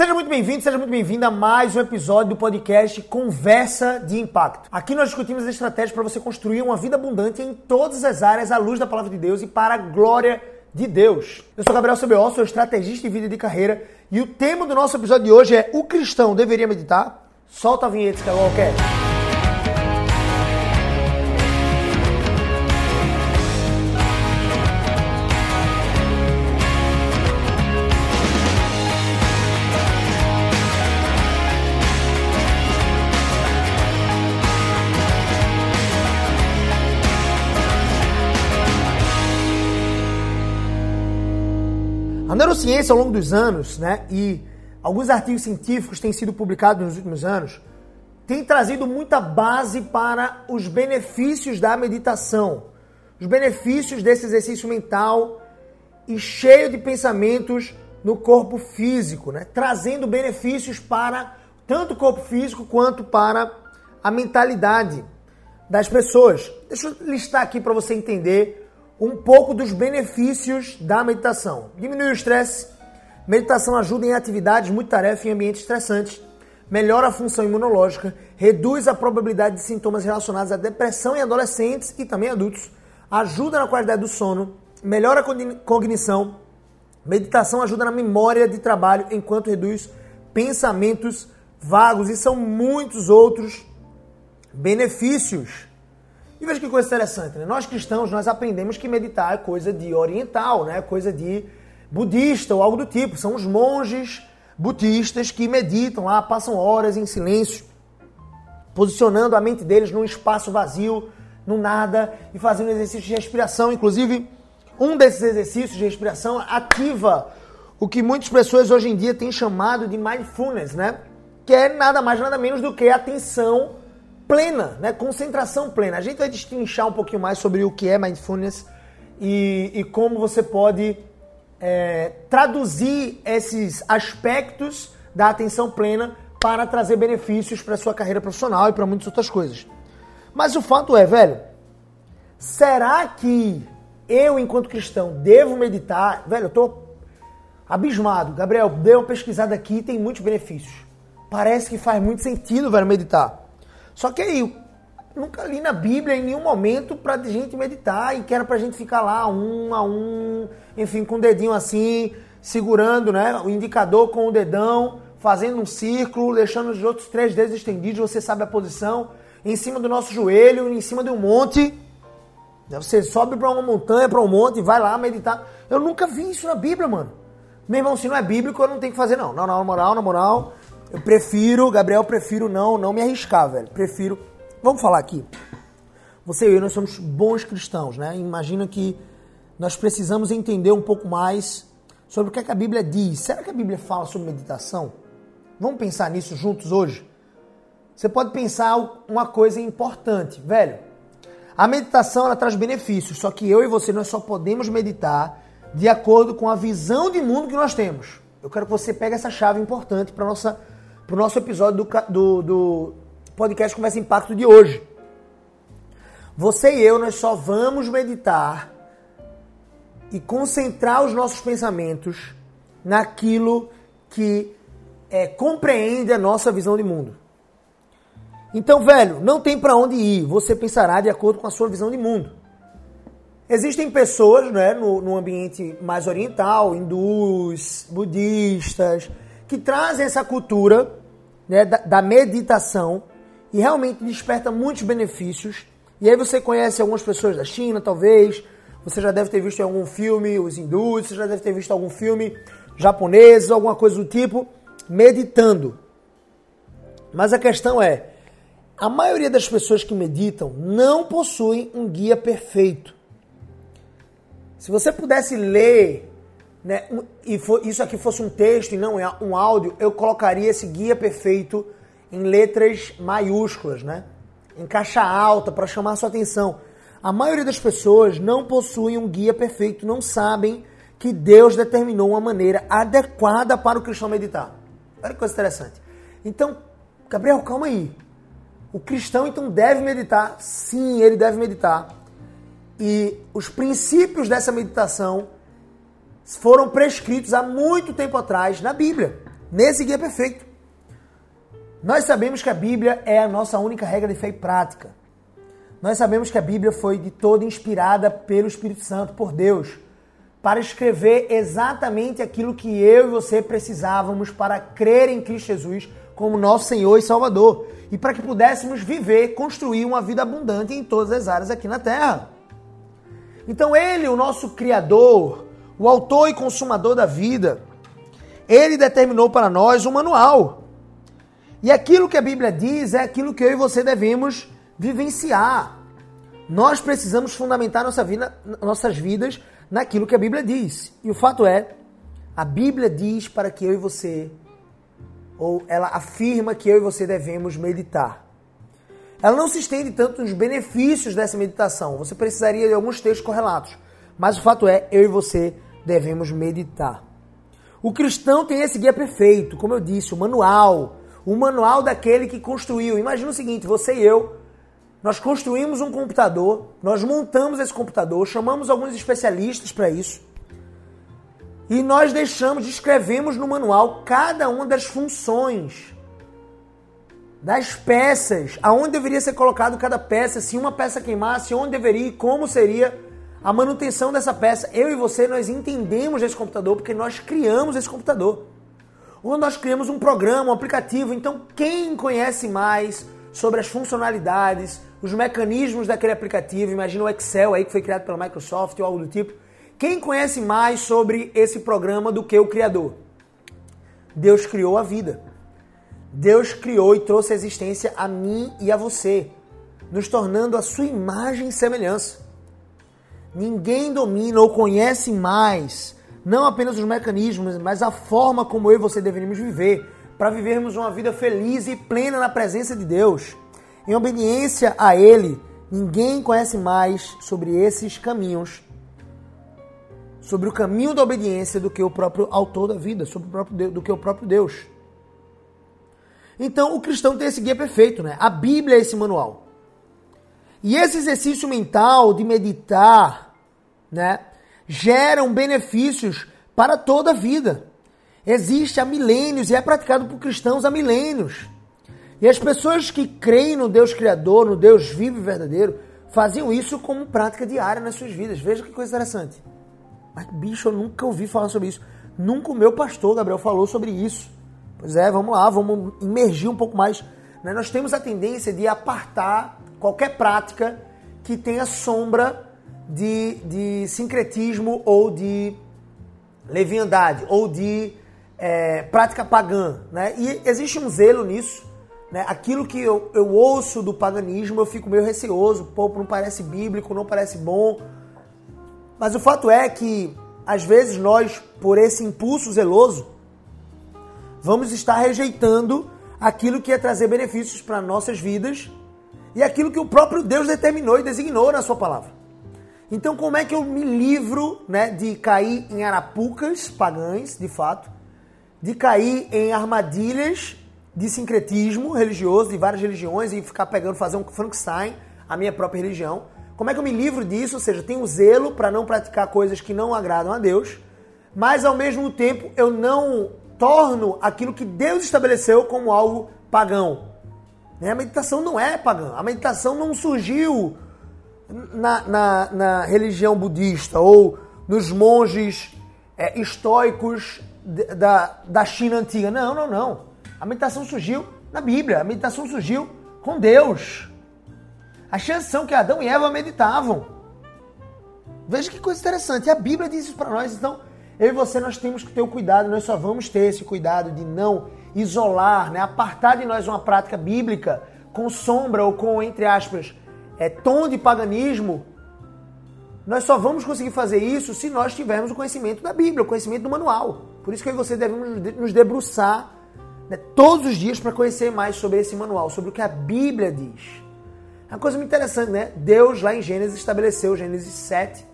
Seja muito bem-vindo, seja muito bem-vinda a mais um episódio do podcast Conversa de Impacto. Aqui nós discutimos estratégias para você construir uma vida abundante em todas as áreas à luz da palavra de Deus e para a glória de Deus. Eu sou Gabriel CBO, sou estrategista de vida e de carreira e o tema do nosso episódio de hoje é O cristão deveria meditar? Solta a vinheta, Skywalker. A neurociência, ao longo dos anos, né, e alguns artigos científicos têm sido publicados nos últimos anos, tem trazido muita base para os benefícios da meditação, os benefícios desse exercício mental e cheio de pensamentos no corpo físico, né, trazendo benefícios para tanto o corpo físico quanto para a mentalidade das pessoas. Deixa eu listar aqui para você entender um pouco dos benefícios da meditação. Diminui o estresse, meditação ajuda em atividades multitarefa em ambientes estressantes, melhora a função imunológica, reduz a probabilidade de sintomas relacionados à depressão em adolescentes e também adultos, ajuda na qualidade do sono, melhora a cognição, meditação ajuda na memória de trabalho enquanto reduz pensamentos vagos. E são muitos outros benefícios. E veja que coisa interessante, né? Nós cristãos, nós aprendemos que meditar é coisa de oriental, né? Coisa de budista ou algo do tipo. São os monges budistas que meditam lá, passam horas em silêncio, posicionando a mente deles num espaço vazio, no nada, e fazendo exercícios de respiração. Inclusive, um desses exercícios de respiração ativa o que muitas pessoas hoje em dia têm chamado de mindfulness, né? Que é nada mais, nada menos do que atenção plena, né? Concentração plena. A gente vai destrinchar um pouquinho mais sobre o que é mindfulness e, e como você pode é, traduzir esses aspectos da atenção plena para trazer benefícios para sua carreira profissional e para muitas outras coisas. Mas o fato é, velho, será que eu, enquanto cristão, devo meditar? Velho, eu tô abismado. Gabriel, dei uma pesquisada aqui e tem muitos benefícios. Parece que faz muito sentido, velho, meditar. Só que aí, nunca li na Bíblia em nenhum momento pra gente meditar e que era pra gente ficar lá um a um, enfim, com o dedinho assim, segurando, né, o indicador com o dedão, fazendo um círculo, deixando os outros três dedos estendidos, você sabe a posição, em cima do nosso joelho, em cima de um monte. Você sobe para uma montanha, para um monte, vai lá meditar. Eu nunca vi isso na Bíblia, mano. Meu irmão, se não é bíblico, eu não tenho que fazer. Não, não, na moral, na moral. Eu prefiro, Gabriel, prefiro não, não me arriscar, velho. Prefiro. Vamos falar aqui. Você e eu, nós somos bons cristãos, né? Imagina que nós precisamos entender um pouco mais sobre o que, é que a Bíblia diz. Será que a Bíblia fala sobre meditação? Vamos pensar nisso juntos hoje? Você pode pensar uma coisa importante, velho. A meditação ela traz benefícios, só que eu e você nós só podemos meditar de acordo com a visão de mundo que nós temos. Eu quero que você pegue essa chave importante para nossa para o nosso episódio do, do, do podcast Conversa Impacto de hoje. Você e eu, nós só vamos meditar e concentrar os nossos pensamentos naquilo que é, compreende a nossa visão de mundo. Então, velho, não tem para onde ir. Você pensará de acordo com a sua visão de mundo. Existem pessoas né, no, no ambiente mais oriental, hindus, budistas, que trazem essa cultura né, da, da meditação e realmente desperta muitos benefícios. E aí você conhece algumas pessoas da China, talvez, você já deve ter visto em algum filme os hindus, você já deve ter visto algum filme japonês, alguma coisa do tipo, meditando. Mas a questão é, a maioria das pessoas que meditam não possuem um guia perfeito. Se você pudesse ler né, e for, isso aqui fosse um texto e não é um áudio, eu colocaria esse guia perfeito em letras maiúsculas, né? Em caixa alta para chamar sua atenção. A maioria das pessoas não possuem um guia perfeito, não sabem que Deus determinou uma maneira adequada para o cristão meditar. Olha que coisa interessante. Então, Gabriel, calma aí. O cristão então deve meditar? Sim, ele deve meditar. E os princípios dessa meditação foram prescritos há muito tempo atrás na Bíblia. nesse guia perfeito. Nós sabemos que a Bíblia é a nossa única regra de fé e prática. Nós sabemos que a Bíblia foi de toda inspirada pelo Espírito Santo, por Deus, para escrever exatamente aquilo que eu e você precisávamos para crer em Cristo Jesus como nosso Senhor e Salvador e para que pudéssemos viver, construir uma vida abundante em todas as áreas aqui na terra. Então, Ele, o nosso Criador, o autor e consumador da vida, Ele determinou para nós um manual. E aquilo que a Bíblia diz é aquilo que eu e você devemos vivenciar. Nós precisamos fundamentar nossa vida, nossas vidas naquilo que a Bíblia diz. E o fato é, a Bíblia diz para que eu e você, ou ela afirma que eu e você devemos meditar. Ela não se estende tanto nos benefícios dessa meditação. Você precisaria de alguns textos correlatos. Mas o fato é, eu e você devemos meditar. O cristão tem esse guia perfeito, como eu disse, o manual. O manual daquele que construiu. Imagina o seguinte: você e eu nós construímos um computador, nós montamos esse computador, chamamos alguns especialistas para isso. E nós deixamos, escrevemos no manual cada uma das funções, das peças, aonde deveria ser colocado cada peça, se uma peça queimasse, onde deveria e como seria a manutenção dessa peça. Eu e você, nós entendemos esse computador porque nós criamos esse computador. Ou nós criamos um programa, um aplicativo. Então, quem conhece mais sobre as funcionalidades, os mecanismos daquele aplicativo, imagina o Excel aí que foi criado pela Microsoft ou algo do tipo. Quem conhece mais sobre esse programa do que o criador? Deus criou a vida. Deus criou e trouxe a existência a mim e a você, nos tornando a sua imagem e semelhança. Ninguém domina ou conhece mais, não apenas os mecanismos, mas a forma como eu e você deveríamos viver, para vivermos uma vida feliz e plena na presença de Deus. Em obediência a Ele, ninguém conhece mais sobre esses caminhos, sobre o caminho da obediência do que o próprio autor da vida, sobre o próprio Deus, do que o próprio Deus. Então, o cristão tem esse guia perfeito, né? A Bíblia é esse manual. E esse exercício mental de meditar, né, geram benefícios para toda a vida. Existe há milênios e é praticado por cristãos há milênios. E as pessoas que creem no Deus Criador, no Deus vivo e verdadeiro, faziam isso como prática diária nas suas vidas. Veja que coisa interessante. Mas, bicho, eu nunca ouvi falar sobre isso. Nunca o meu pastor, Gabriel, falou sobre isso. Pois é, vamos lá, vamos imergir um pouco mais. Né? Nós temos a tendência de apartar qualquer prática que tenha sombra de, de sincretismo ou de leviandade ou de é, prática pagã. Né? E existe um zelo nisso né? Aquilo que eu, eu ouço do paganismo, eu fico meio receoso, pô, não parece bíblico, não parece bom. Mas o fato é que, às vezes, nós, por esse impulso zeloso, vamos estar rejeitando aquilo que ia trazer benefícios para nossas vidas e aquilo que o próprio Deus determinou e designou na sua palavra. Então, como é que eu me livro né, de cair em arapucas pagãs, de fato, de cair em armadilhas de sincretismo religioso, de várias religiões, e ficar pegando, fazer um Frankenstein, a minha própria religião. Como é que eu me livro disso? Ou seja, tenho zelo para não praticar coisas que não agradam a Deus, mas ao mesmo tempo eu não torno aquilo que Deus estabeleceu como algo pagão. Né? A meditação não é pagã. A meditação não surgiu na, na, na religião budista ou nos monges é, estoicos da, da China antiga. Não, não, não. A meditação surgiu na Bíblia, a meditação surgiu com Deus. As chances são que Adão e Eva meditavam. Veja que coisa interessante. A Bíblia diz isso para nós. Então, eu e você, nós temos que ter o cuidado, nós só vamos ter esse cuidado de não isolar, né? apartar de nós uma prática bíblica com sombra ou com, entre aspas, é, tom de paganismo. Nós só vamos conseguir fazer isso se nós tivermos o conhecimento da Bíblia, o conhecimento do manual. Por isso que eu e você devemos nos debruçar né, todos os dias para conhecer mais sobre esse manual, sobre o que a Bíblia diz. É uma coisa muito interessante, né? Deus lá em Gênesis estabeleceu, Gênesis 7,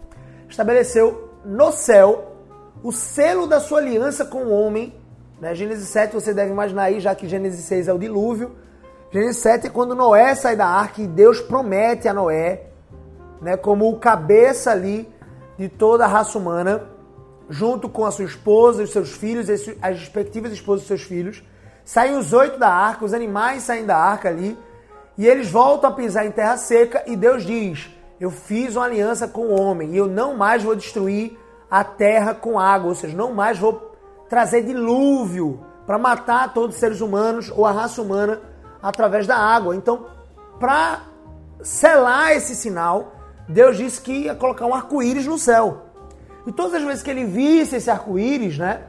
estabeleceu no céu o selo da sua aliança com o homem. Né? Gênesis 7 você deve imaginar aí, já que Gênesis 6 é o dilúvio. Gênesis 7 é quando Noé sai da arca e Deus promete a Noé, né, como o cabeça ali de toda a raça humana, junto com a sua esposa, os seus filhos, as respectivas esposas e seus filhos. Saem os oito da arca, os animais saem da arca ali, e eles voltam a pisar em terra seca, e Deus diz: Eu fiz uma aliança com o homem, e eu não mais vou destruir a terra com água, ou seja, não mais vou trazer dilúvio para matar todos os seres humanos ou a raça humana através da água. Então, para selar esse sinal, Deus disse que ia colocar um arco-íris no céu. E todas as vezes que ele visse esse arco-íris, né,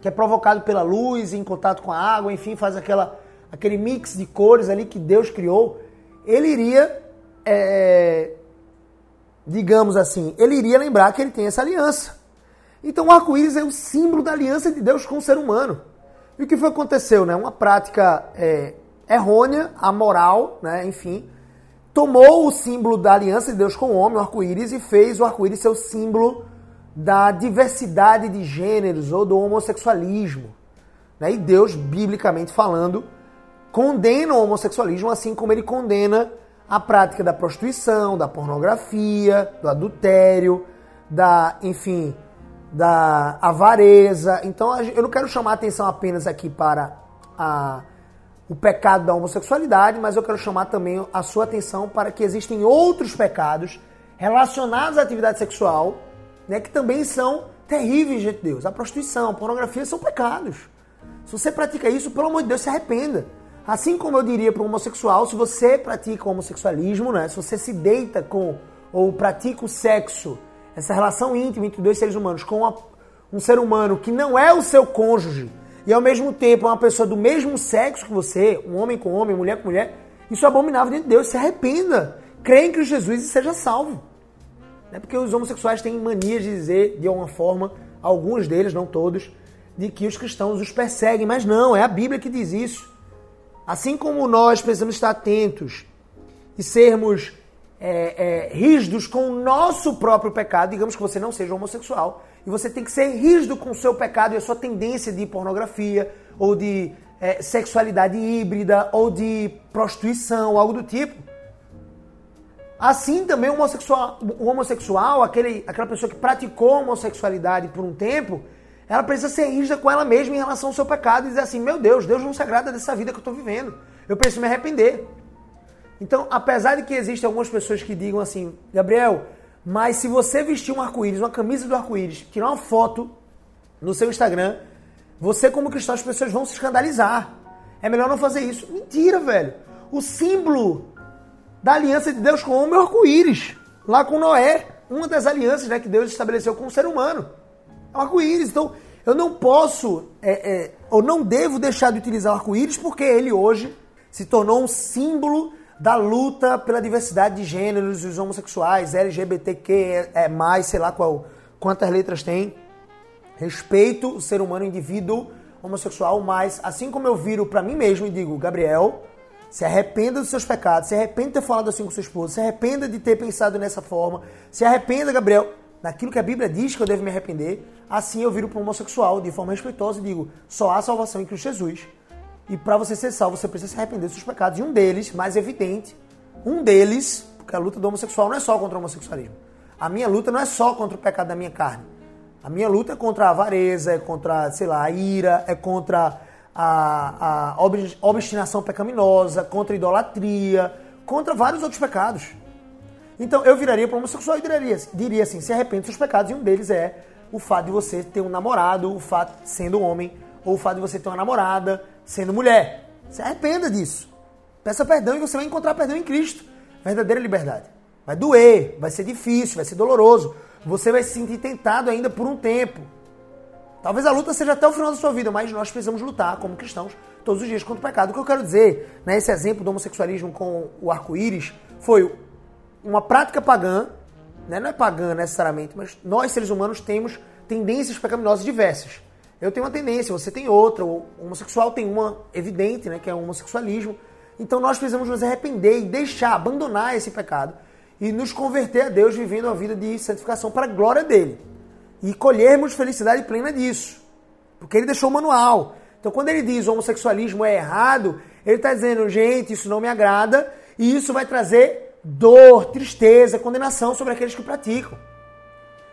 que é provocado pela luz em contato com a água, enfim, faz aquela, aquele mix de cores ali que Deus criou, ele iria, é, digamos assim, ele iria lembrar que ele tem essa aliança. Então o arco-íris é o símbolo da aliança de Deus com o ser humano. E o que foi aconteceu, né? Uma prática é, errônea, amoral, né? Enfim, tomou o símbolo da aliança de Deus com o homem, o arco-íris, e fez o arco-íris ser o símbolo da diversidade de gêneros ou do homossexualismo. Né? E Deus, biblicamente falando, condena o homossexualismo assim como ele condena a prática da prostituição, da pornografia, do adultério, da, enfim, da avareza. Então eu não quero chamar atenção apenas aqui para a, o pecado da homossexualidade, mas eu quero chamar também a sua atenção para que existem outros pecados relacionados à atividade sexual, né, que também são terríveis de Deus. A prostituição, a pornografia são pecados. Se você pratica isso, pelo amor de Deus, se arrependa. Assim como eu diria para o homossexual, se você pratica o homossexualismo, né, se você se deita com ou pratica o sexo essa relação íntima entre dois seres humanos com uma, um ser humano que não é o seu cônjuge e ao mesmo tempo é uma pessoa do mesmo sexo que você, um homem com homem, mulher com mulher, isso é abominável diante de Deus. Se arrependa, crê em Cristo Jesus e seja salvo. Não é porque os homossexuais têm mania de dizer, de alguma forma, alguns deles, não todos, de que os cristãos os perseguem, mas não, é a Bíblia que diz isso. Assim como nós precisamos estar atentos e sermos é, é, rígidos com o nosso próprio pecado, digamos que você não seja homossexual, e você tem que ser rígido com o seu pecado e a sua tendência de pornografia, ou de é, sexualidade híbrida, ou de prostituição, algo do tipo. Assim também o homossexual, o homossexual aquele, aquela pessoa que praticou homossexualidade por um tempo, ela precisa ser rígida com ela mesma em relação ao seu pecado e dizer assim: meu Deus, Deus não se agrada dessa vida que eu estou vivendo. Eu preciso me arrepender. Então, apesar de que existem algumas pessoas que digam assim, Gabriel, mas se você vestir um arco-íris, uma camisa do arco-íris, tirar uma foto no seu Instagram, você como cristão, as pessoas vão se escandalizar. É melhor não fazer isso. Mentira, velho. O símbolo da aliança de Deus com o homem é o arco-íris. Lá com Noé, uma das alianças né, que Deus estabeleceu com o ser humano. É o arco-íris. Então, eu não posso, é, é, ou não devo deixar de utilizar o arco-íris porque ele hoje se tornou um símbolo da luta pela diversidade de gêneros, os homossexuais, LGBTQ, é mais, sei lá qual, quantas letras tem. Respeito o ser humano, o indivíduo homossexual, mas assim como eu viro para mim mesmo e digo, Gabriel, se arrependa dos seus pecados, se arrependa de ter falado assim com sua esposa, se arrependa de ter pensado nessa forma, se arrependa, Gabriel, daquilo que a Bíblia diz que eu devo me arrepender, assim eu viro para o homossexual de forma respeitosa e digo, só há salvação em Cristo Jesus. E para você ser salvo, você precisa se arrepender dos seus pecados. E um deles, mais evidente, um deles, porque a luta do homossexual não é só contra o homossexualismo. A minha luta não é só contra o pecado da minha carne. A minha luta é contra a avareza, é contra, sei lá, a ira, é contra a, a obstinação pecaminosa, contra a idolatria, contra vários outros pecados. Então eu viraria para o homossexual e diria, diria assim: se arrepende dos seus pecados, e um deles é o fato de você ter um namorado, o fato sendo homem, ou o fato de você ter uma namorada, sendo mulher. Se arrependa disso. Peça perdão e você vai encontrar perdão em Cristo. Verdadeira liberdade. Vai doer, vai ser difícil, vai ser doloroso. Você vai se sentir tentado ainda por um tempo. Talvez a luta seja até o final da sua vida, mas nós precisamos lutar como cristãos todos os dias contra o pecado. O que eu quero dizer, né, exemplo do homossexualismo com o arco-íris, foi uma prática pagã, né, não é pagã necessariamente, mas nós seres humanos temos tendências pecaminosas diversas. Eu tenho uma tendência, você tem outra, o homossexual tem uma evidente, né, que é o homossexualismo. Então nós precisamos nos arrepender e deixar, abandonar esse pecado e nos converter a Deus vivendo uma vida de santificação para a glória dele. E colhermos felicidade plena disso. Porque ele deixou o manual. Então quando ele diz o homossexualismo é errado, ele está dizendo, gente, isso não me agrada e isso vai trazer dor, tristeza, condenação sobre aqueles que praticam.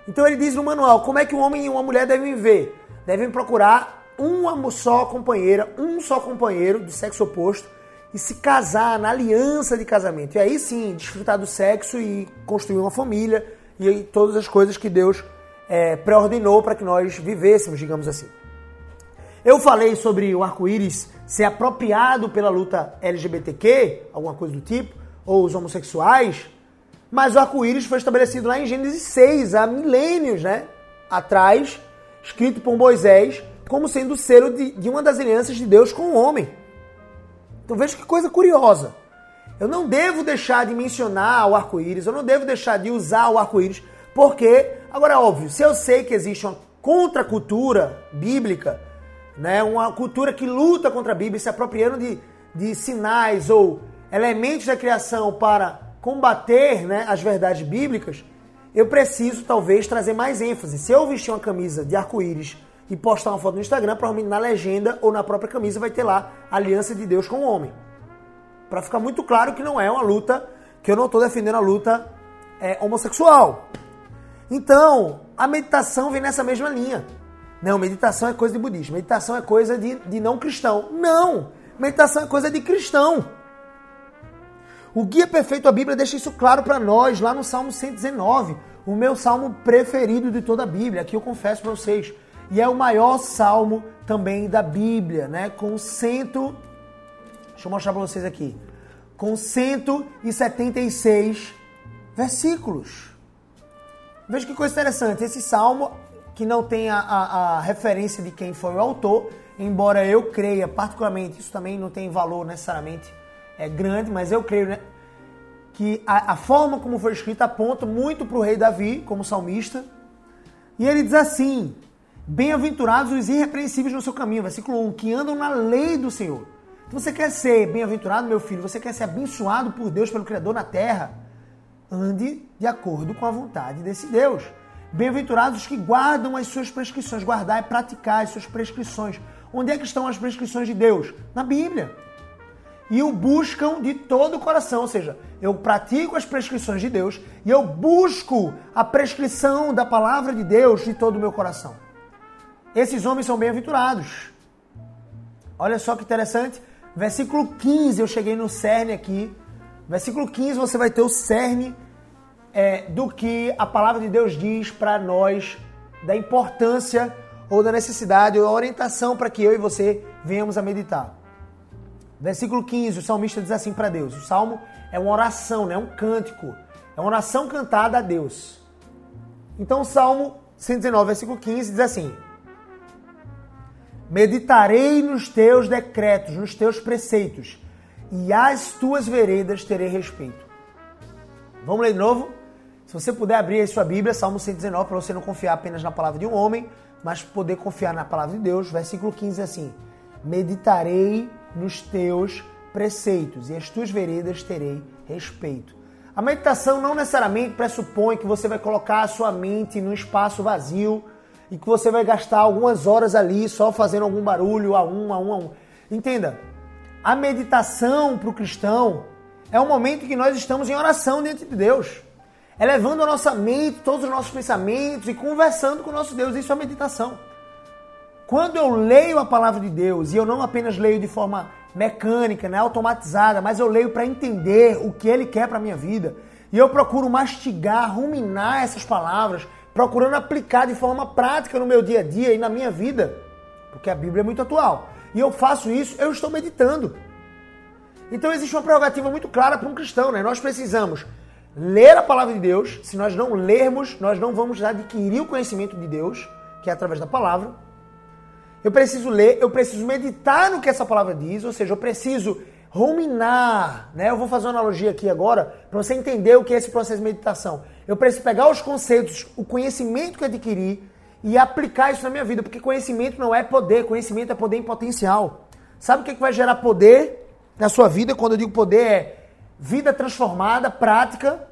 Então ele diz no manual como é que um homem e uma mulher devem viver. Devem procurar uma só companheira, um só companheiro de sexo oposto e se casar na aliança de casamento. E aí sim, desfrutar do sexo e construir uma família e todas as coisas que Deus é, pré-ordenou para que nós vivêssemos, digamos assim. Eu falei sobre o arco-íris ser apropriado pela luta LGBTQ, alguma coisa do tipo, ou os homossexuais, mas o arco-íris foi estabelecido lá em Gênesis 6, há milênios né, atrás, escrito por Moisés, como sendo o selo de, de uma das alianças de Deus com o homem. Então veja que coisa curiosa. Eu não devo deixar de mencionar o arco-íris, eu não devo deixar de usar o arco-íris, porque, agora é óbvio, se eu sei que existe uma contracultura bíblica, né, uma cultura que luta contra a Bíblia, se apropriando de, de sinais ou elementos da criação para combater né, as verdades bíblicas, eu preciso talvez trazer mais ênfase. Se eu vestir uma camisa de arco-íris e postar uma foto no Instagram, provavelmente na legenda ou na própria camisa vai ter lá aliança de Deus com o homem. Para ficar muito claro que não é uma luta, que eu não estou defendendo a luta é, homossexual. Então, a meditação vem nessa mesma linha. Não, meditação é coisa de budismo, meditação é coisa de, de não cristão. Não! Meditação é coisa de cristão. O Guia Perfeito à Bíblia deixa isso claro para nós lá no Salmo 119, o meu salmo preferido de toda a Bíblia. Aqui eu confesso para vocês. E é o maior salmo também da Bíblia, né? Com cento. Deixa eu mostrar para vocês aqui. Com 176 versículos. Veja que coisa interessante. Esse salmo, que não tem a, a, a referência de quem foi o autor, embora eu creia particularmente, isso também não tem valor necessariamente é, grande, mas eu creio né, que a, a forma como foi escrita aponta muito para o rei Davi, como salmista. E ele diz assim: Bem-aventurados os irrepreensíveis no seu caminho, versículo 1, que andam na lei do Senhor. Então você quer ser bem-aventurado, meu filho? Você quer ser abençoado por Deus, pelo Criador na terra? Ande de acordo com a vontade desse Deus. Bem-aventurados os que guardam as suas prescrições. Guardar é praticar as suas prescrições. Onde é que estão as prescrições de Deus? Na Bíblia. E o buscam de todo o coração. Ou seja, eu pratico as prescrições de Deus e eu busco a prescrição da palavra de Deus de todo o meu coração. Esses homens são bem-aventurados. Olha só que interessante. Versículo 15, eu cheguei no cerne aqui. Versículo 15, você vai ter o cerne é, do que a palavra de Deus diz para nós, da importância ou da necessidade ou da orientação para que eu e você venhamos a meditar. Versículo 15, o salmista diz assim para Deus: o salmo é uma oração, né? um cântico, é uma oração cantada a Deus. Então, o salmo 119, versículo 15 diz assim: Meditarei nos teus decretos, nos teus preceitos, e às tuas veredas terei respeito. Vamos ler de novo? Se você puder abrir aí sua Bíblia, Salmo 119, para você não confiar apenas na palavra de um homem, mas poder confiar na palavra de Deus. Versículo 15 é assim: Meditarei nos teus preceitos, e às tuas veredas terei respeito. A meditação não necessariamente pressupõe que você vai colocar a sua mente num espaço vazio e que você vai gastar algumas horas ali só fazendo algum barulho a um, a um, a um. Entenda, a meditação para o cristão é um momento que nós estamos em oração diante de Deus, elevando a nossa mente, todos os nossos pensamentos e conversando com o nosso Deus. Isso é meditação. Quando eu leio a palavra de Deus, e eu não apenas leio de forma mecânica, né, automatizada, mas eu leio para entender o que Ele quer para a minha vida, e eu procuro mastigar, ruminar essas palavras, procurando aplicar de forma prática no meu dia a dia e na minha vida, porque a Bíblia é muito atual. E eu faço isso, eu estou meditando. Então existe uma prerrogativa muito clara para um cristão, né? Nós precisamos ler a palavra de Deus. Se nós não lermos, nós não vamos adquirir o conhecimento de Deus, que é através da palavra. Eu preciso ler, eu preciso meditar no que essa palavra diz, ou seja, eu preciso ruminar, né? Eu vou fazer uma analogia aqui agora para você entender o que é esse processo de meditação. Eu preciso pegar os conceitos, o conhecimento que eu adquiri e aplicar isso na minha vida, porque conhecimento não é poder, conhecimento é poder em potencial. Sabe o que, é que vai gerar poder na sua vida? Quando eu digo poder é vida transformada, prática.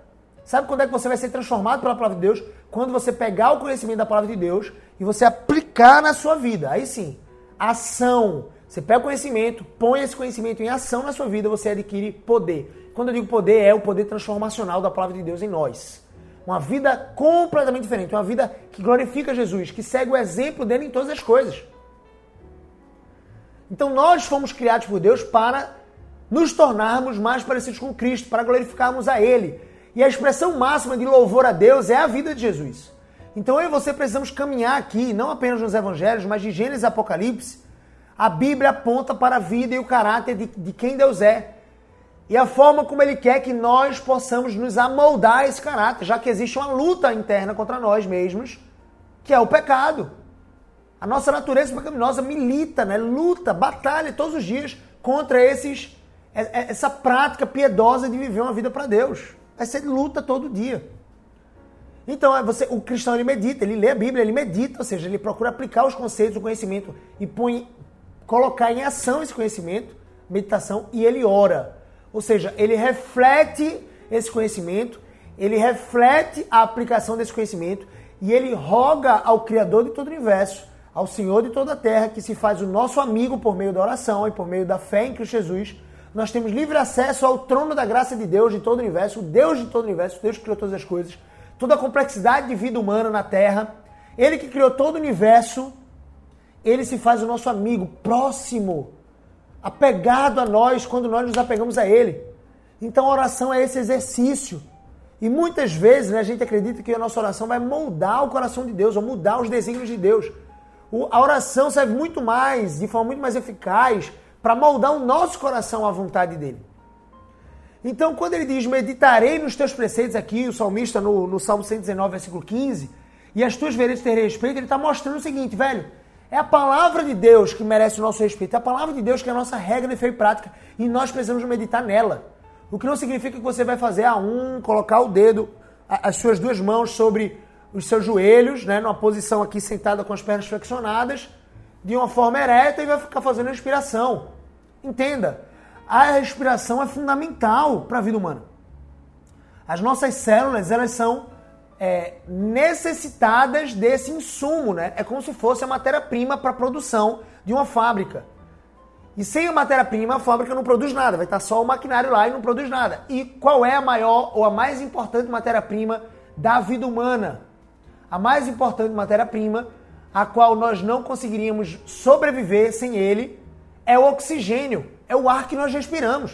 Sabe quando é que você vai ser transformado pela palavra de Deus? Quando você pegar o conhecimento da palavra de Deus e você aplicar na sua vida. Aí sim, ação. Você pega o conhecimento, põe esse conhecimento em ação na sua vida, você adquire poder. Quando eu digo poder, é o poder transformacional da palavra de Deus em nós. Uma vida completamente diferente, uma vida que glorifica Jesus, que segue o exemplo dele em todas as coisas. Então nós fomos criados por Deus para nos tornarmos mais parecidos com Cristo, para glorificarmos a Ele. E a expressão máxima de louvor a Deus é a vida de Jesus. Então eu e você precisamos caminhar aqui, não apenas nos evangelhos, mas de Gênesis e Apocalipse. A Bíblia aponta para a vida e o caráter de, de quem Deus é. E a forma como Ele quer que nós possamos nos amoldar a esse caráter, já que existe uma luta interna contra nós mesmos, que é o pecado. A nossa natureza pecaminosa milita, né? luta, batalha todos os dias contra esses, é, é, essa prática piedosa de viver uma vida para Deus. Vai ser luta todo dia. Então, é você, o cristão ele medita, ele lê a Bíblia, ele medita, ou seja, ele procura aplicar os conceitos do conhecimento e põe, colocar em ação esse conhecimento, meditação, e ele ora. Ou seja, ele reflete esse conhecimento, ele reflete a aplicação desse conhecimento e ele roga ao Criador de todo o universo, ao Senhor de toda a terra, que se faz o nosso amigo por meio da oração e por meio da fé em Cristo Jesus. Nós temos livre acesso ao trono da graça de Deus de todo o universo, o Deus de todo o universo, Deus que criou todas as coisas toda a complexidade de vida humana na Terra. Ele que criou todo o universo, ele se faz o nosso amigo, próximo, apegado a nós quando nós nos apegamos a ele. Então a oração é esse exercício. E muitas vezes né, a gente acredita que a nossa oração vai moldar o coração de Deus, ou mudar os desígnios de Deus. O, a oração serve muito mais, de forma muito mais eficaz, para moldar o nosso coração à vontade dele. Então, quando ele diz, meditarei nos teus preceitos aqui, o salmista no, no Salmo 119, versículo 15, e as tuas veredas terem respeito, ele está mostrando o seguinte, velho, é a palavra de Deus que merece o nosso respeito, é a palavra de Deus que é a nossa regra de fé e prática, e nós precisamos meditar nela. O que não significa que você vai fazer a um, colocar o dedo, as suas duas mãos sobre os seus joelhos, né, numa posição aqui sentada com as pernas flexionadas, de uma forma ereta e vai ficar fazendo respiração. Entenda, a respiração é fundamental para a vida humana. As nossas células, elas são é, necessitadas desse insumo, né? É como se fosse a matéria-prima para a produção de uma fábrica. E sem a matéria-prima, a fábrica não produz nada, vai estar só o maquinário lá e não produz nada. E qual é a maior ou a mais importante matéria-prima da vida humana? A mais importante matéria-prima, a qual nós não conseguiríamos sobreviver sem ele, é o oxigênio é o ar que nós respiramos.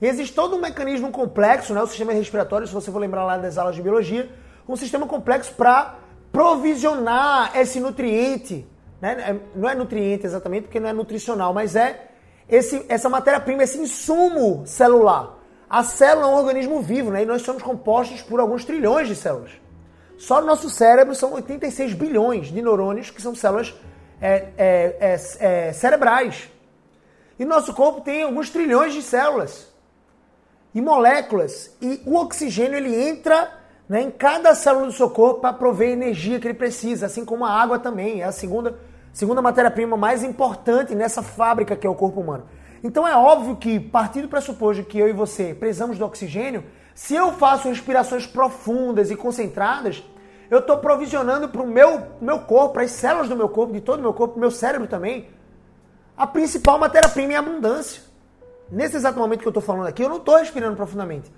E existe todo um mecanismo complexo, né, o sistema respiratório, se você for lembrar lá das aulas de biologia, um sistema complexo para provisionar esse nutriente. Né? É, não é nutriente exatamente, porque não é nutricional, mas é esse, essa matéria-prima, esse insumo celular. A célula é um organismo vivo, né? E nós somos compostos por alguns trilhões de células. Só no nosso cérebro são 86 bilhões de neurônios, que são células é, é, é cerebrais. E nosso corpo tem alguns trilhões de células e moléculas. E o oxigênio ele entra né, em cada célula do seu corpo para prover a energia que ele precisa, assim como a água também. É a segunda, segunda matéria-prima mais importante nessa fábrica que é o corpo humano. Então é óbvio que, partindo do pressuposto que eu e você precisamos do oxigênio, se eu faço respirações profundas e concentradas, eu estou provisionando para o meu, meu corpo, para as células do meu corpo, de todo o meu corpo, meu cérebro também, a principal matéria-prima em abundância. Nesse exato momento que eu estou falando aqui, eu não estou respirando profundamente,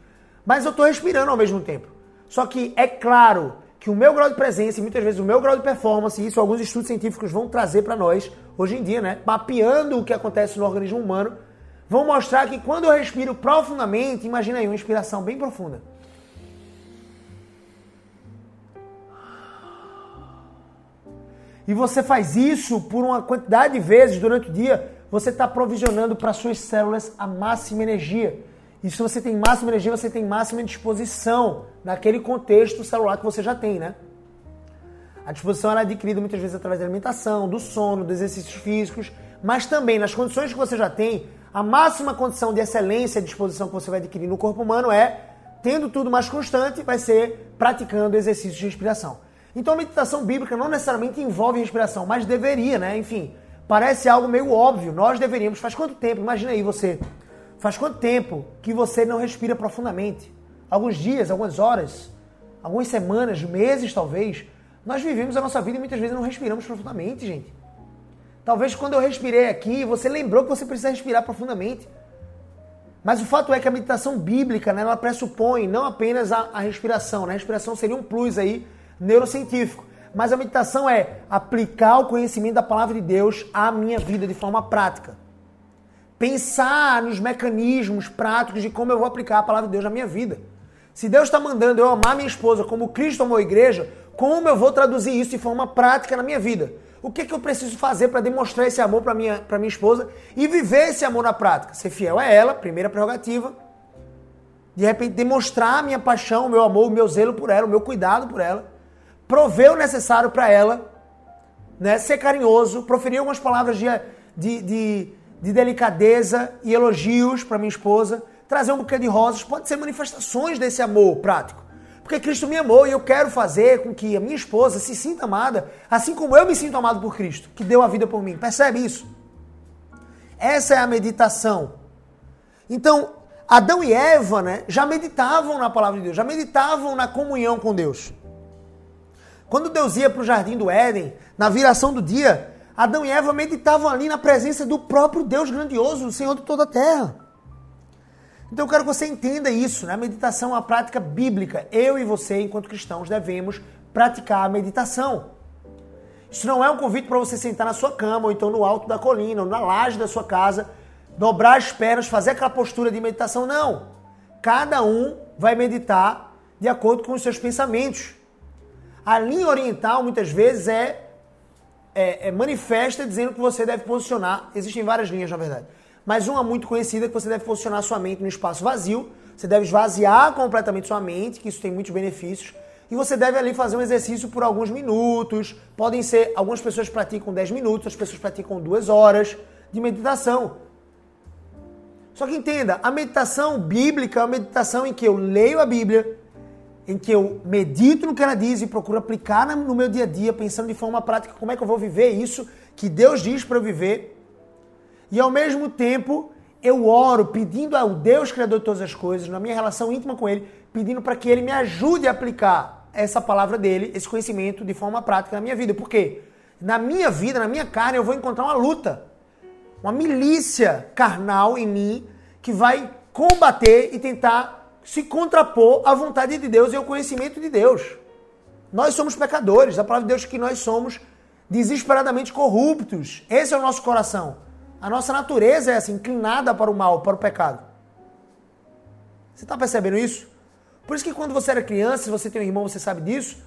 mas eu estou respirando ao mesmo tempo. Só que é claro que o meu grau de presença e muitas vezes o meu grau de performance, isso alguns estudos científicos vão trazer para nós hoje em dia, né? Mapeando o que acontece no organismo humano, vão mostrar que quando eu respiro profundamente, imagina aí uma inspiração bem profunda. E você faz isso por uma quantidade de vezes durante o dia, você está provisionando para suas células a máxima energia. E se você tem máxima energia, você tem máxima disposição naquele contexto celular que você já tem, né? A disposição é adquirida muitas vezes através da alimentação, do sono, dos exercícios físicos, mas também nas condições que você já tem, a máxima condição de excelência e disposição que você vai adquirir no corpo humano é, tendo tudo mais constante, vai ser praticando exercícios de respiração. Então a meditação bíblica não necessariamente envolve respiração, mas deveria, né? Enfim, parece algo meio óbvio. Nós deveríamos. Faz quanto tempo? Imagina aí você. Faz quanto tempo que você não respira profundamente? Alguns dias, algumas horas, algumas semanas, meses talvez. Nós vivemos a nossa vida e muitas vezes não respiramos profundamente, gente. Talvez quando eu respirei aqui, você lembrou que você precisa respirar profundamente. Mas o fato é que a meditação bíblica, né, ela pressupõe não apenas a, a respiração, né? A respiração seria um plus aí neurocientífico. Mas a meditação é aplicar o conhecimento da palavra de Deus à minha vida de forma prática. Pensar nos mecanismos práticos de como eu vou aplicar a palavra de Deus na minha vida. Se Deus está mandando eu amar minha esposa como Cristo amou a igreja, como eu vou traduzir isso de forma prática na minha vida? O que, que eu preciso fazer para demonstrar esse amor para minha, minha esposa e viver esse amor na prática? Ser fiel a ela, primeira prerrogativa. De repente, demonstrar a minha paixão, o meu amor, o meu zelo por ela, o meu cuidado por ela. Prover o necessário para ela. Né? Ser carinhoso, proferir algumas palavras de, de, de, de delicadeza e elogios para minha esposa. Trazer um buquê de rosas. Pode ser manifestações desse amor prático. Porque Cristo me amou e eu quero fazer com que a minha esposa se sinta amada, assim como eu me sinto amado por Cristo, que deu a vida por mim. Percebe isso? Essa é a meditação. Então, Adão e Eva né, já meditavam na palavra de Deus, já meditavam na comunhão com Deus. Quando Deus ia para o jardim do Éden, na viração do dia, Adão e Eva meditavam ali na presença do próprio Deus grandioso, o Senhor de toda a terra. Então eu quero que você entenda isso, né? A meditação é uma prática bíblica. Eu e você, enquanto cristãos, devemos praticar a meditação. Isso não é um convite para você sentar na sua cama, ou então no alto da colina, ou na laje da sua casa, dobrar as pernas, fazer aquela postura de meditação. Não. Cada um vai meditar de acordo com os seus pensamentos. A linha oriental, muitas vezes, é, é, é manifesta dizendo que você deve posicionar. Existem várias linhas, na verdade mas uma muito conhecida é que você deve posicionar sua mente no espaço vazio, você deve esvaziar completamente sua mente, que isso tem muitos benefícios, e você deve ali fazer um exercício por alguns minutos. Podem ser, algumas pessoas praticam 10 minutos, outras pessoas praticam 2 horas de meditação. Só que entenda, a meditação bíblica é uma meditação em que eu leio a Bíblia, em que eu medito no que ela diz e procuro aplicar no meu dia a dia, pensando de forma prática como é que eu vou viver isso que Deus diz para eu viver e ao mesmo tempo, eu oro pedindo ao Deus Criador de todas as coisas, na minha relação íntima com Ele, pedindo para que Ele me ajude a aplicar essa palavra dele, esse conhecimento, de forma prática na minha vida. Por quê? Na minha vida, na minha carne, eu vou encontrar uma luta, uma milícia carnal em mim que vai combater e tentar se contrapor à vontade de Deus e ao conhecimento de Deus. Nós somos pecadores, a palavra de Deus é que nós somos desesperadamente corruptos. Esse é o nosso coração. A nossa natureza é assim, inclinada para o mal, para o pecado. Você está percebendo isso? Por isso que quando você era criança, se você tem um irmão, você sabe disso.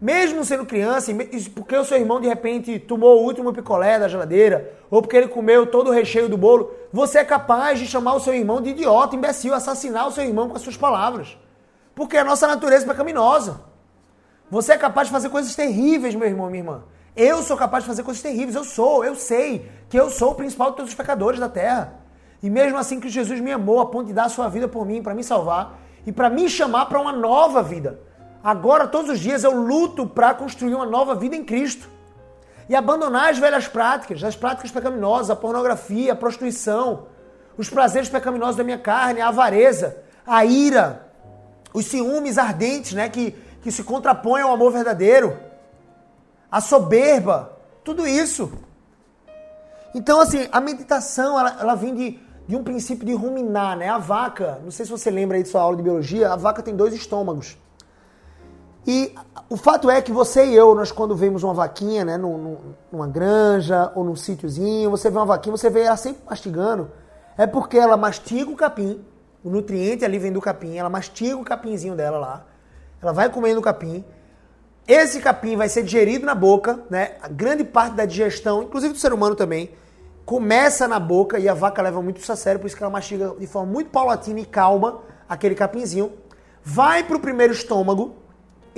Mesmo sendo criança, porque o seu irmão de repente tomou o último picolé da geladeira, ou porque ele comeu todo o recheio do bolo, você é capaz de chamar o seu irmão de idiota, imbecil, assassinar o seu irmão com as suas palavras. Porque a nossa natureza é pecaminosa. Você é capaz de fazer coisas terríveis, meu irmão, minha irmã. Eu sou capaz de fazer coisas terríveis, eu sou, eu sei que eu sou o principal de todos os pecadores da terra. E mesmo assim que Jesus me amou a ponto de dar a sua vida por mim, para me salvar e para me chamar para uma nova vida. Agora, todos os dias, eu luto para construir uma nova vida em Cristo. E abandonar as velhas práticas, as práticas pecaminosas, a pornografia, a prostituição, os prazeres pecaminosos da minha carne, a avareza, a ira, os ciúmes ardentes, né, que, que se contrapõem ao amor verdadeiro a soberba, tudo isso. Então, assim, a meditação, ela, ela vem de, de um princípio de ruminar, né? A vaca, não sei se você lembra aí de sua aula de biologia, a vaca tem dois estômagos. E o fato é que você e eu, nós quando vemos uma vaquinha, né, numa granja ou num sítiozinho, você vê uma vaquinha, você vê ela sempre mastigando, é porque ela mastiga o capim, o nutriente ali vem do capim, ela mastiga o capinzinho dela lá, ela vai comendo o capim, esse capim vai ser digerido na boca, né? A grande parte da digestão, inclusive do ser humano também, começa na boca e a vaca leva muito isso a sério, por isso que ela mastiga de forma muito paulatina e calma aquele capinzinho. Vai para o primeiro estômago,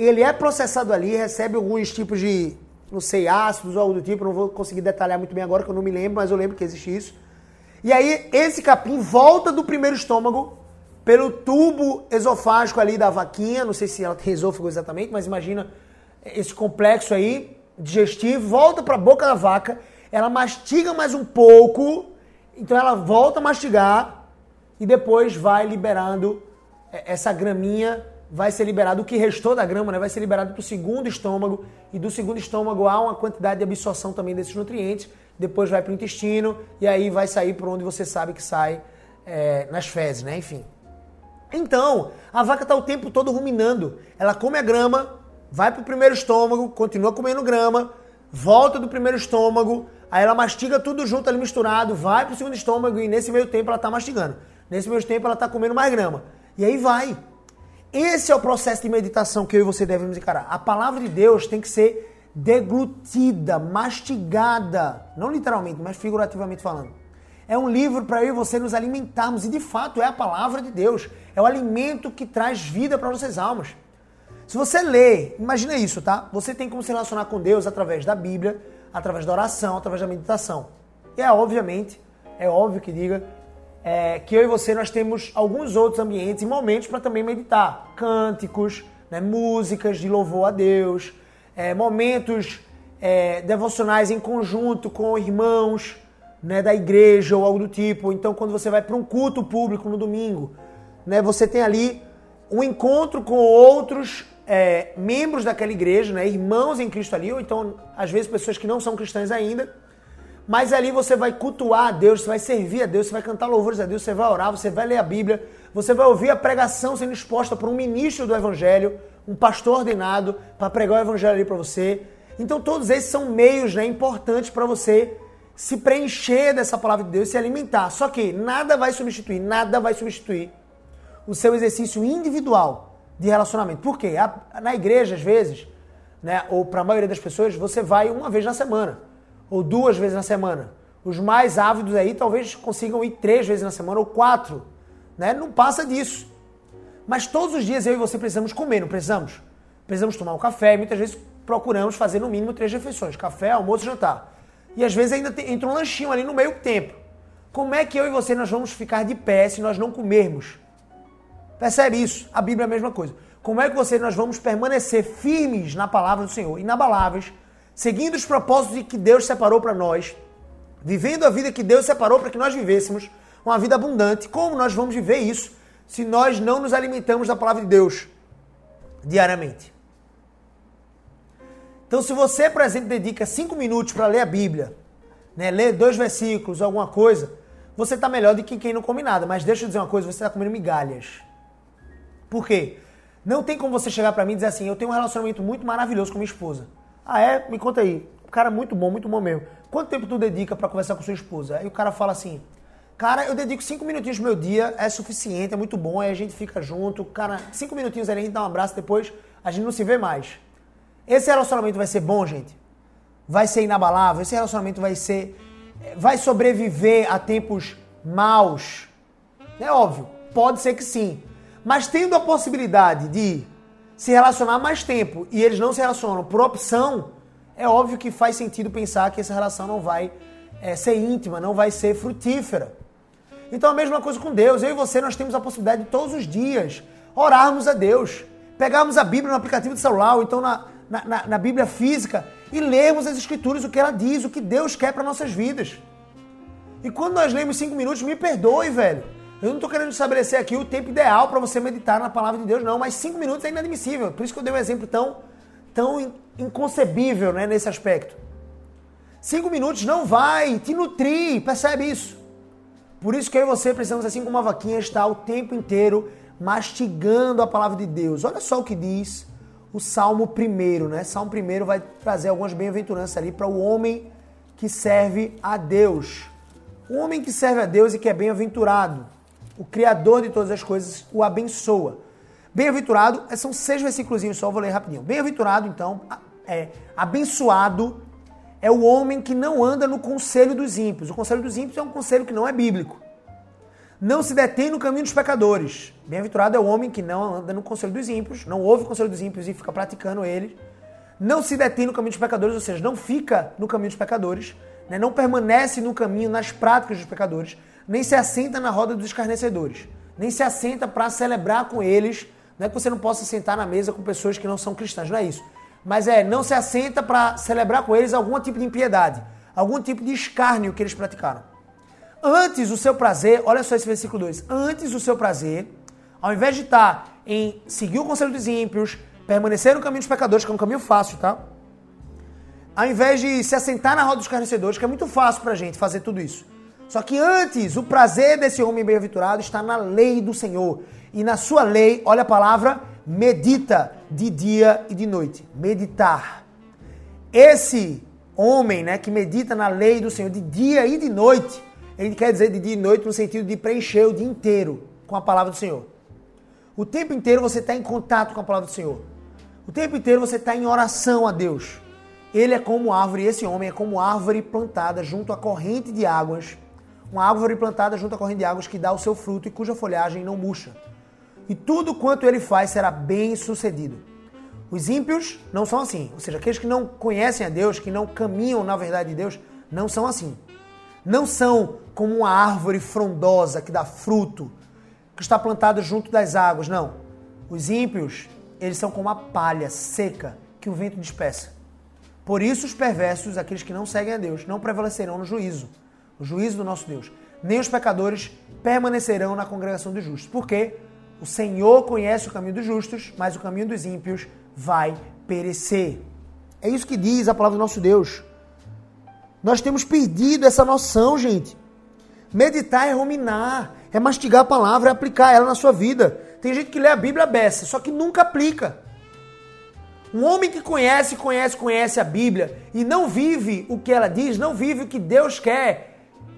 ele é processado ali, recebe alguns tipos de, não sei, ácidos ou algo do tipo, não vou conseguir detalhar muito bem agora que eu não me lembro, mas eu lembro que existe isso. E aí esse capim volta do primeiro estômago pelo tubo esofágico ali da vaquinha, não sei se ela tem esôfago exatamente, mas imagina esse complexo aí digestivo, volta para a boca da vaca, ela mastiga mais um pouco, então ela volta a mastigar e depois vai liberando é, essa graminha, vai ser liberado o que restou da grama, né, vai ser liberado para o segundo estômago e do segundo estômago há uma quantidade de absorção também desses nutrientes, depois vai para o intestino e aí vai sair por onde você sabe que sai é, nas fezes, né? Enfim. Então, a vaca está o tempo todo ruminando. Ela come a grama, vai para o primeiro estômago, continua comendo grama, volta do primeiro estômago, aí ela mastiga tudo junto ali misturado, vai para o segundo estômago e nesse meio tempo ela está mastigando. Nesse meio tempo ela está comendo mais grama. E aí vai. Esse é o processo de meditação que eu e você devemos encarar. A palavra de Deus tem que ser deglutida, mastigada, não literalmente, mas figurativamente falando. É um livro para eu e você nos alimentarmos e de fato é a palavra de Deus. É o alimento que traz vida para nossas almas. Se você lê, imagina isso, tá? Você tem como se relacionar com Deus através da Bíblia, através da oração, através da meditação. E é obviamente, é óbvio que diga é, que eu e você nós temos alguns outros ambientes e momentos para também meditar. Cânticos, né, músicas de louvor a Deus, é, momentos é, devocionais em conjunto com irmãos né, da igreja ou algo do tipo. Então, quando você vai para um culto público no domingo, né, você tem ali um encontro com outros é, membros daquela igreja, né, irmãos em Cristo ali, ou então, às vezes, pessoas que não são cristãs ainda mas ali você vai cultuar a Deus, você vai servir a Deus, você vai cantar louvores a Deus, você vai orar, você vai ler a Bíblia, você vai ouvir a pregação sendo exposta por um ministro do Evangelho, um pastor ordenado para pregar o Evangelho ali para você. Então todos esses são meios né, importantes para você se preencher dessa palavra de Deus se alimentar. Só que nada vai substituir, nada vai substituir o seu exercício individual de relacionamento. Por quê? Na igreja, às vezes, né, ou para a maioria das pessoas, você vai uma vez na semana ou duas vezes na semana. Os mais ávidos aí talvez consigam ir três vezes na semana ou quatro. Né? Não passa disso. Mas todos os dias eu e você precisamos comer, não precisamos? Precisamos tomar um café e muitas vezes procuramos fazer no mínimo três refeições: café, almoço e jantar. E às vezes ainda entra um lanchinho ali no meio tempo. Como é que eu e você nós vamos ficar de pé se nós não comermos? Percebe isso? A Bíblia é a mesma coisa. Como é que você nós vamos permanecer firmes na palavra do Senhor, inabaláveis, seguindo os propósitos que Deus separou para nós, vivendo a vida que Deus separou para que nós vivêssemos, uma vida abundante. Como nós vamos viver isso se nós não nos alimentamos da palavra de Deus diariamente? Então, se você, por exemplo, dedica cinco minutos para ler a Bíblia, né, ler dois versículos, alguma coisa, você está melhor do que quem não come nada. Mas deixa eu dizer uma coisa, você está comendo migalhas. Por quê? Não tem como você chegar para mim e dizer assim, eu tenho um relacionamento muito maravilhoso com minha esposa. Ah, é? Me conta aí. O cara muito bom, muito bom mesmo. Quanto tempo tu dedica para conversar com sua esposa? Aí o cara fala assim, cara, eu dedico cinco minutinhos do meu dia, é suficiente, é muito bom, aí a gente fica junto, cara, cinco minutinhos ali, a gente dá um abraço, depois a gente não se vê mais. Esse relacionamento vai ser bom, gente? Vai ser inabalável? Esse relacionamento vai ser... Vai sobreviver a tempos maus? É óbvio, pode ser que sim. Mas tendo a possibilidade de se relacionar mais tempo e eles não se relacionam por opção, é óbvio que faz sentido pensar que essa relação não vai é, ser íntima, não vai ser frutífera. Então a mesma coisa com Deus. Eu e você, nós temos a possibilidade de todos os dias orarmos a Deus, pegarmos a Bíblia no aplicativo de celular ou então na, na, na, na Bíblia física e lermos as Escrituras, o que ela diz, o que Deus quer para nossas vidas. E quando nós lemos cinco minutos, me perdoe, velho. Eu não estou querendo estabelecer aqui o tempo ideal para você meditar na palavra de Deus, não, mas cinco minutos é inadmissível. Por isso que eu dei um exemplo tão, tão inconcebível né, nesse aspecto. Cinco minutos não vai te nutrir, percebe isso? Por isso que eu e você precisamos, assim como uma vaquinha, estar o tempo inteiro mastigando a palavra de Deus. Olha só o que diz o Salmo primeiro, né? Salmo primeiro vai trazer algumas bem-aventuranças ali para o homem que serve a Deus. O homem que serve a Deus e que é bem-aventurado o Criador de todas as coisas, o abençoa. Bem-aventurado, são seis versículos só, vou ler rapidinho. Bem-aventurado, então, é abençoado é o homem que não anda no conselho dos ímpios. O conselho dos ímpios é um conselho que não é bíblico. Não se detém no caminho dos pecadores. Bem-aventurado é o homem que não anda no conselho dos ímpios, não ouve o conselho dos ímpios e fica praticando ele. Não se detém no caminho dos pecadores, ou seja, não fica no caminho dos pecadores, né? não permanece no caminho, nas práticas dos pecadores nem se assenta na roda dos escarnecedores, nem se assenta para celebrar com eles. Não é que você não possa sentar na mesa com pessoas que não são cristãs, não é isso. Mas é, não se assenta para celebrar com eles algum tipo de impiedade, algum tipo de escárnio que eles praticaram. Antes o seu prazer, olha só esse versículo 2, antes o seu prazer, ao invés de estar em seguir o conselho dos ímpios, permanecer no caminho dos pecadores, que é um caminho fácil, tá? Ao invés de se assentar na roda dos escarnecedores, que é muito fácil pra gente fazer tudo isso Só que antes, o prazer desse homem bem-aventurado está na lei do Senhor. E na sua lei, olha a palavra, medita de dia e de noite. Meditar. Esse homem, né, que medita na lei do Senhor de dia e de noite, ele quer dizer de dia e noite no sentido de preencher o dia inteiro com a palavra do Senhor. O tempo inteiro você está em contato com a palavra do Senhor. O tempo inteiro você está em oração a Deus. Ele é como árvore, esse homem é como árvore plantada junto à corrente de águas. Uma árvore plantada junto à corrente de águas que dá o seu fruto e cuja folhagem não murcha. E tudo quanto ele faz será bem sucedido. Os ímpios não são assim. Ou seja, aqueles que não conhecem a Deus, que não caminham na verdade de Deus, não são assim. Não são como uma árvore frondosa que dá fruto, que está plantada junto das águas. Não. Os ímpios, eles são como a palha seca que o vento dispersa. Por isso, os perversos, aqueles que não seguem a Deus, não prevalecerão no juízo, o juízo do nosso Deus. Nem os pecadores permanecerão na congregação dos justos. Por quê? O Senhor conhece o caminho dos justos, mas o caminho dos ímpios vai perecer. É isso que diz a palavra do nosso Deus. Nós temos perdido essa noção, gente. Meditar é ruminar, é mastigar a palavra, é aplicar ela na sua vida. Tem gente que lê a Bíblia beça, só que nunca aplica. Um homem que conhece, conhece, conhece a Bíblia e não vive o que ela diz, não vive o que Deus quer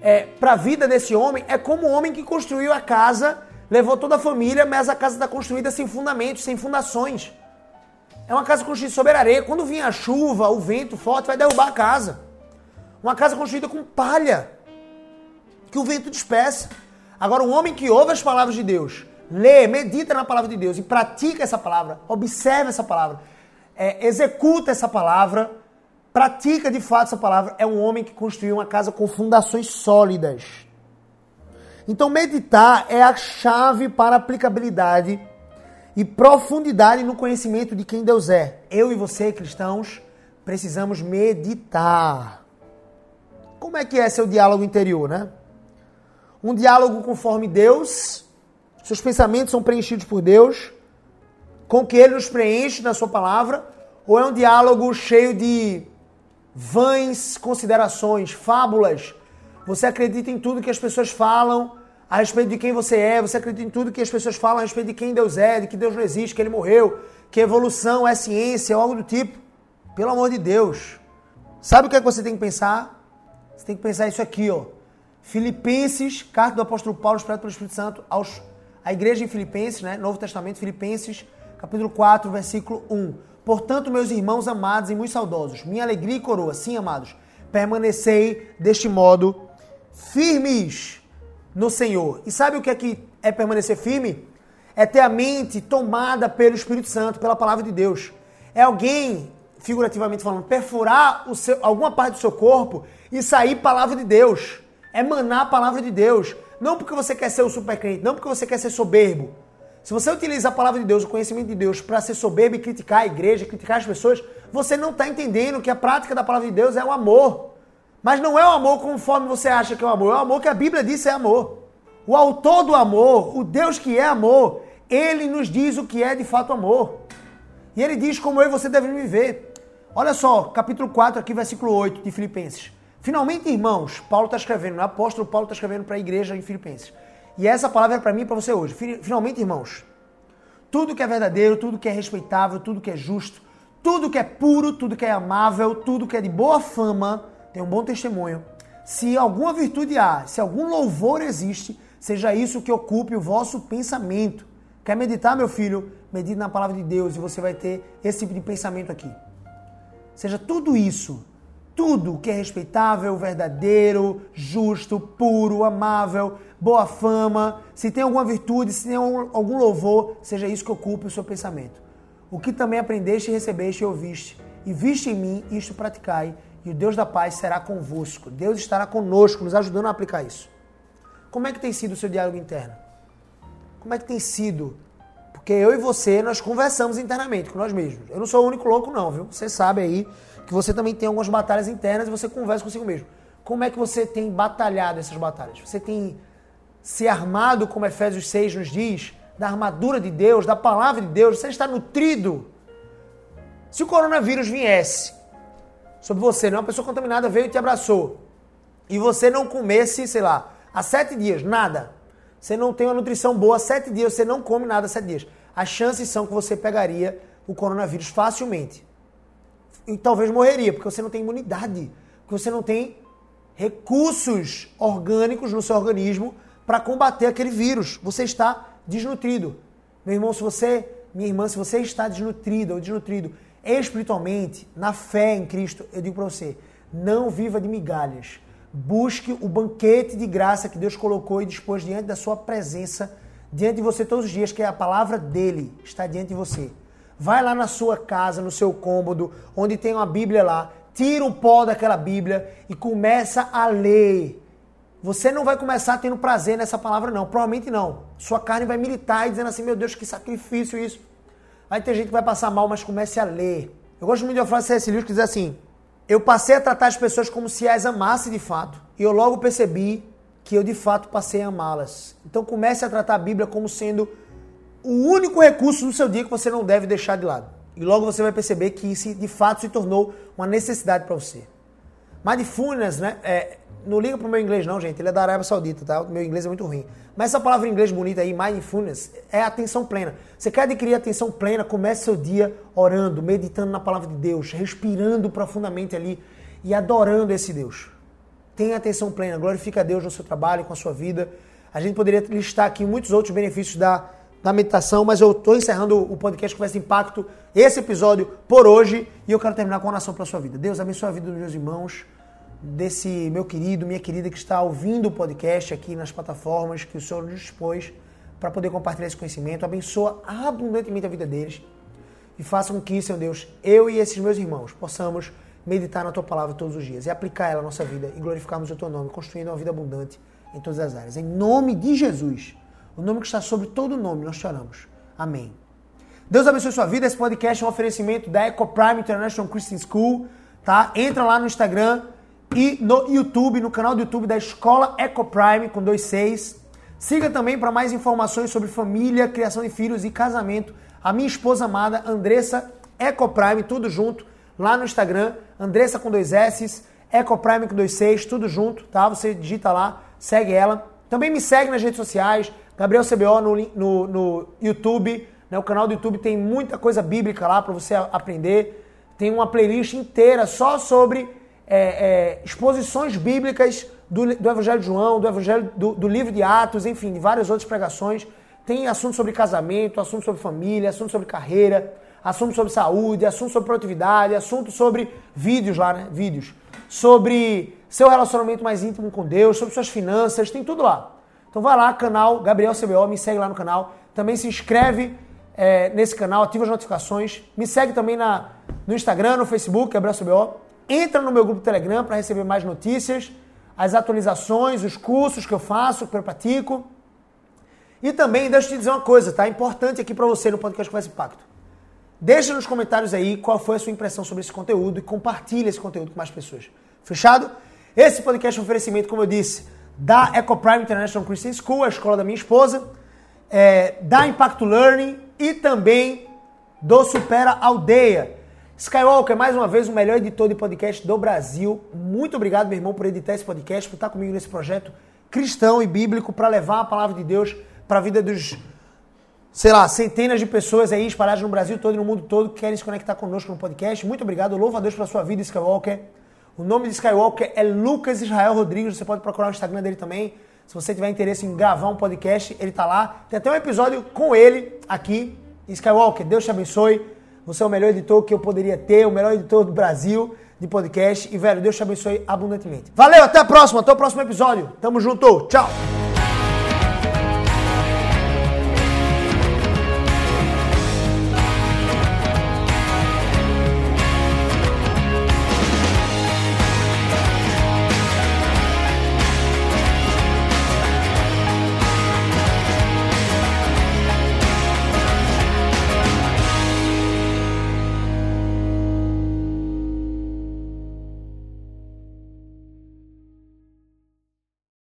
é, para a vida desse homem, é como um homem que construiu a casa, levou toda a família, mas a casa está construída sem fundamentos, sem fundações. É uma casa construída sobre areia. Quando vinha a chuva, o vento forte, vai derrubar a casa. Uma casa construída com palha, que o vento dispersa. Agora, um homem que ouve as palavras de Deus, lê, medita na palavra de Deus e pratica essa palavra, observa essa palavra, é, executa essa palavra, pratica de fato essa palavra, é um homem que construiu uma casa com fundações sólidas. Então, meditar é a chave para aplicabilidade e profundidade no conhecimento de quem Deus é. Eu e você, cristãos, precisamos meditar. Como é que é seu diálogo interior, né? Um diálogo conforme Deus, seus pensamentos são preenchidos por Deus, com que Ele nos preenche na Sua palavra, ou é um diálogo cheio de vãs considerações, fábulas? Você acredita em tudo que as pessoas falam a respeito de quem você é, você acredita em tudo que as pessoas falam a respeito de quem Deus é, de que Deus não existe, que Ele morreu, que evolução é ciência, ou algo do tipo. Pelo amor de Deus. Sabe o que, é que você tem que pensar? Você tem que pensar isso aqui, ó. Filipenses, carta do apóstolo Paulo, inspirado pelo Espírito Santo, aos, à igreja em Filipenses, né? Novo Testamento, Filipenses, capítulo 4, versículo 1. Portanto, meus irmãos amados e muito saudosos, minha alegria e coroa, sim, amados, permanecei deste modo firmes no Senhor. E sabe o que é que é permanecer firme? É ter a mente tomada pelo Espírito Santo, pela palavra de Deus. É alguém, figurativamente falando, perfurar seu, alguma parte do seu corpo e sair palavra de Deus. É manar a palavra de Deus. Não porque você quer ser o super crente, não porque você quer ser soberbo. Se você utiliza a palavra de Deus, o conhecimento de Deus, para ser soberbo e criticar a igreja, criticar as pessoas, você não está entendendo que a prática da palavra de Deus é o amor. Mas não é o amor conforme você acha que é o amor, é o amor que a Bíblia diz é amor. O autor do amor, o Deus que é amor, ele nos diz o que é de fato amor. E ele diz como eu e você devem viver. Olha só, capítulo 4, aqui, versículo 8 de Filipenses. Finalmente, irmãos, Paulo está escrevendo, o apóstolo Paulo está escrevendo para a igreja em Filipenses. E essa palavra é para mim e para você hoje. Finalmente, irmãos, tudo que é verdadeiro, tudo que é respeitável, tudo que é justo, tudo que é puro, tudo que é amável, tudo que é de boa fama, tem um bom testemunho. Se alguma virtude há, se algum louvor existe, seja isso que ocupe o vosso pensamento. Quer meditar, meu filho? Medite na palavra de Deus e você vai ter esse tipo de pensamento aqui. Seja tudo isso, tudo que é respeitável, verdadeiro, justo, puro, amável, boa fama, se tem alguma virtude, se tem algum louvor, seja isso que ocupe o seu pensamento. O que também aprendeste, recebeste e ouviste, e viste em mim, isto praticai, e o Deus da paz será convosco. Deus estará conosco, nos ajudando a aplicar isso. Como é que tem sido o seu diálogo interno? Como é que tem sido? Porque eu e você, nós conversamos internamente com nós mesmos. Eu não sou o único louco, não, viu? Você sabe aí que você também tem algumas batalhas internas e você conversa consigo mesmo. Como é que você tem batalhado essas batalhas? Você tem se armado, como Efésios 6 nos diz, da armadura de Deus, da palavra de Deus? Você está nutrido? Se o coronavírus viesse sobre você, né? uma pessoa contaminada veio e te abraçou e você não comesse, sei lá, há sete dias, nada, você não tem uma nutrição boa sete dias, você não come nada sete dias, as chances são que você pegaria o coronavírus facilmente. E talvez morreria, porque você não tem imunidade, porque você não tem recursos orgânicos no seu organismo para combater aquele vírus. Você está desnutrido. Meu irmão, se você, minha irmã, se você está desnutrido ou desnutrido espiritualmente, na fé em Cristo, eu digo para você, não viva de migalhas. Busque o banquete de graça que Deus colocou e dispôs diante da sua presença, diante de você todos os dias, que é a palavra dele está diante de você. Vai lá na sua casa, no seu cômodo, onde tem uma Bíblia lá, tira o pó daquela Bíblia e começa a ler. Você não vai começar tendo prazer nessa palavra, não. Provavelmente não. Sua carne vai militar e dizendo assim: meu Deus, que sacrifício isso. Vai ter gente que vai passar mal, mas comece a ler. Eu gosto muito de frase de C.S. Lewis que diz assim: eu passei a tratar as pessoas como se as amasse de fato. E eu logo percebi que eu de fato passei a amá-las. Então comece a tratar a Bíblia como sendo o único recurso no seu dia que você não deve deixar de lado. E logo você vai perceber que isso de fato se tornou uma necessidade para você. Mindfulness, né? É, não liga pro meu inglês não, gente. Ele é da Arábia Saudita, tá? O meu inglês é muito ruim. Mas essa palavra em inglês bonita aí, mindfulness, é atenção plena. Você quer adquirir atenção plena, comece seu dia orando, meditando na palavra de Deus, respirando profundamente ali e adorando esse Deus. Tenha atenção plena, glorifica a Deus no seu trabalho, com a sua vida. A gente poderia listar aqui muitos outros benefícios da, da meditação, mas eu estou encerrando o podcast com esse impacto, esse episódio por hoje, e eu quero terminar com uma oração para a sua vida. Deus abençoe a vida dos meus irmãos desse meu querido, minha querida que está ouvindo o podcast aqui nas plataformas que o Senhor nos dispôs para poder compartilhar esse conhecimento. Abençoa abundantemente a vida deles e faça com que, Senhor Deus, eu e esses meus irmãos possamos meditar na tua palavra todos os dias e aplicar ela à nossa vida e glorificarmos o teu nome, construindo uma vida abundante em todas as áreas. Em nome de Jesus, o nome que está sobre todo nome, nós te oramos. Amém. Deus abençoe sua vida. Esse podcast é um oferecimento da Eco Prime International Christian School, tá? Entra lá no Instagram, e no YouTube, no canal do YouTube da Escola Ecoprime com dois seis. Siga também para mais informações sobre família, criação de filhos e casamento. A minha esposa amada, Andressa Ecoprime, tudo junto, lá no Instagram, Andressa com dois S, Ecoprime com dois seis, tudo junto, tá? Você digita lá, segue ela. Também me segue nas redes sociais, Gabriel CBO no, no, no YouTube, né? o canal do YouTube tem muita coisa bíblica lá para você aprender. Tem uma playlist inteira só sobre é, é, exposições bíblicas do, do, Evangelho de João, do Evangelho do, do, livro de Atos, enfim, de várias outras pregações. Tem assunto sobre casamento, assunto sobre família, assunto sobre carreira, assunto sobre saúde, assunto sobre produtividade, assunto sobre vídeos lá, né? Vídeos. Sobre seu relacionamento mais íntimo com Deus, sobre suas finanças, tem tudo lá. Então vai lá, canal Gabriel CBO, me segue lá no canal. Também se inscreve é, nesse canal, ativa as notificações. Me segue também na, no Instagram, no Facebook, Gabriel CBO. Entra no meu grupo Telegram para receber mais notícias, as atualizações, os cursos que eu faço, que eu pratico. E também, deixa eu te dizer uma coisa, tá? Importante aqui para você no podcast Conversa Impacto. Deixa nos comentários aí qual foi a sua impressão sobre esse conteúdo e compartilha esse conteúdo com mais pessoas. Fechado? Esse podcast é um oferecimento, como eu disse, da EcoPrime International Christian School, a escola da minha esposa, é, da Impacto Learning e também do Supera Aldeia. Skywalker, mais uma vez, o melhor editor de podcast do Brasil. Muito obrigado, meu irmão, por editar esse podcast, por estar comigo nesse projeto cristão e bíblico para levar a palavra de Deus para a vida dos, sei lá, centenas de pessoas aí espalhadas no Brasil todo e no mundo todo que querem se conectar conosco no podcast. Muito obrigado, louvo a Deus pela sua vida, Skywalker. O nome de Skywalker é Lucas Israel Rodrigues, você pode procurar o Instagram dele também. Se você tiver interesse em gravar um podcast, ele tá lá. Tem até um episódio com ele aqui. Skywalker, Deus te abençoe. Você é o melhor editor que eu poderia ter, o melhor editor do Brasil de podcast. E, velho, Deus te abençoe abundantemente. Valeu, até a próxima, até o próximo episódio. Tamo junto, tchau!